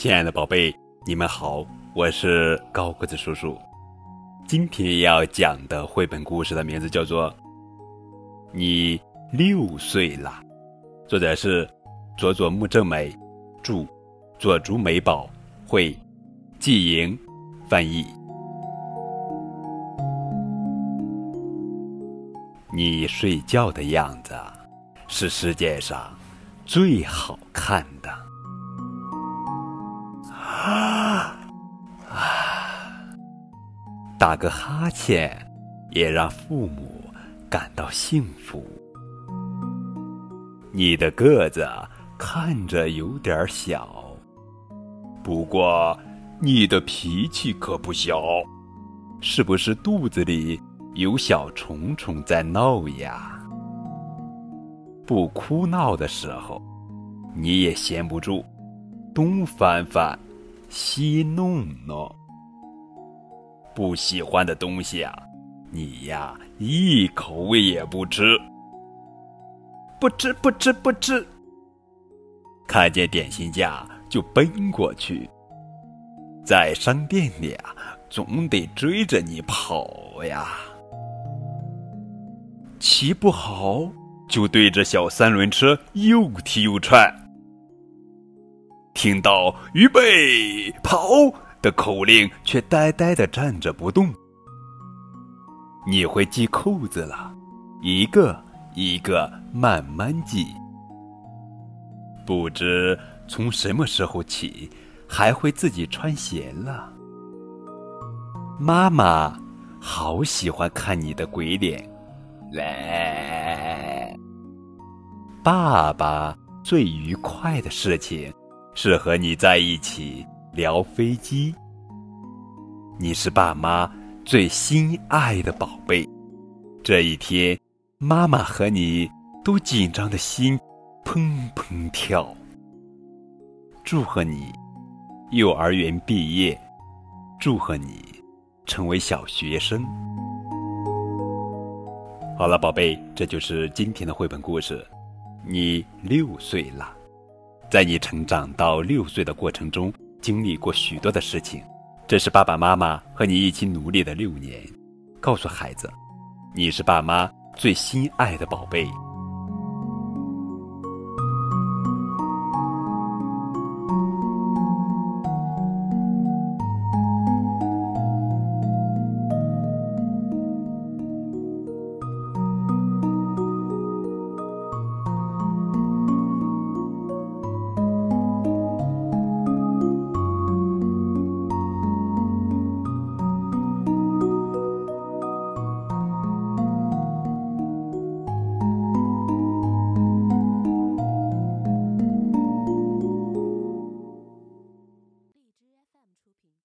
亲爱的宝贝，你们好，我是高个子叔叔。今天要讲的绘本故事的名字叫做《你六岁了》，作者是佐佐木正美，著，佐竹美宝绘，季莹翻译。你睡觉的样子是世界上最好看的。啊啊！打个哈欠也让父母感到幸福。你的个子看着有点小，不过你的脾气可不小，是不是肚子里？有小虫虫在闹呀，不哭闹的时候，你也闲不住，东翻翻，西弄弄。不喜欢的东西啊，你呀一口也不吃，不吃不吃不吃。看见点心架就奔过去，在商店里啊，总得追着你跑呀。骑不好，就对着小三轮车又踢又踹。听到“预备跑”的口令，却呆呆的站着不动。你会系扣子了，一个一个慢慢系。不知从什么时候起，还会自己穿鞋了。妈妈好喜欢看你的鬼脸。来，爸爸最愉快的事情是和你在一起聊飞机。你是爸妈最心爱的宝贝，这一天，妈妈和你都紧张的心砰砰跳。祝贺你幼儿园毕业，祝贺你成为小学生。好了，宝贝，这就是今天的绘本故事。你六岁了，在你成长到六岁的过程中，经历过许多的事情。这是爸爸妈妈和你一起努力的六年。告诉孩子，你是爸妈最心爱的宝贝。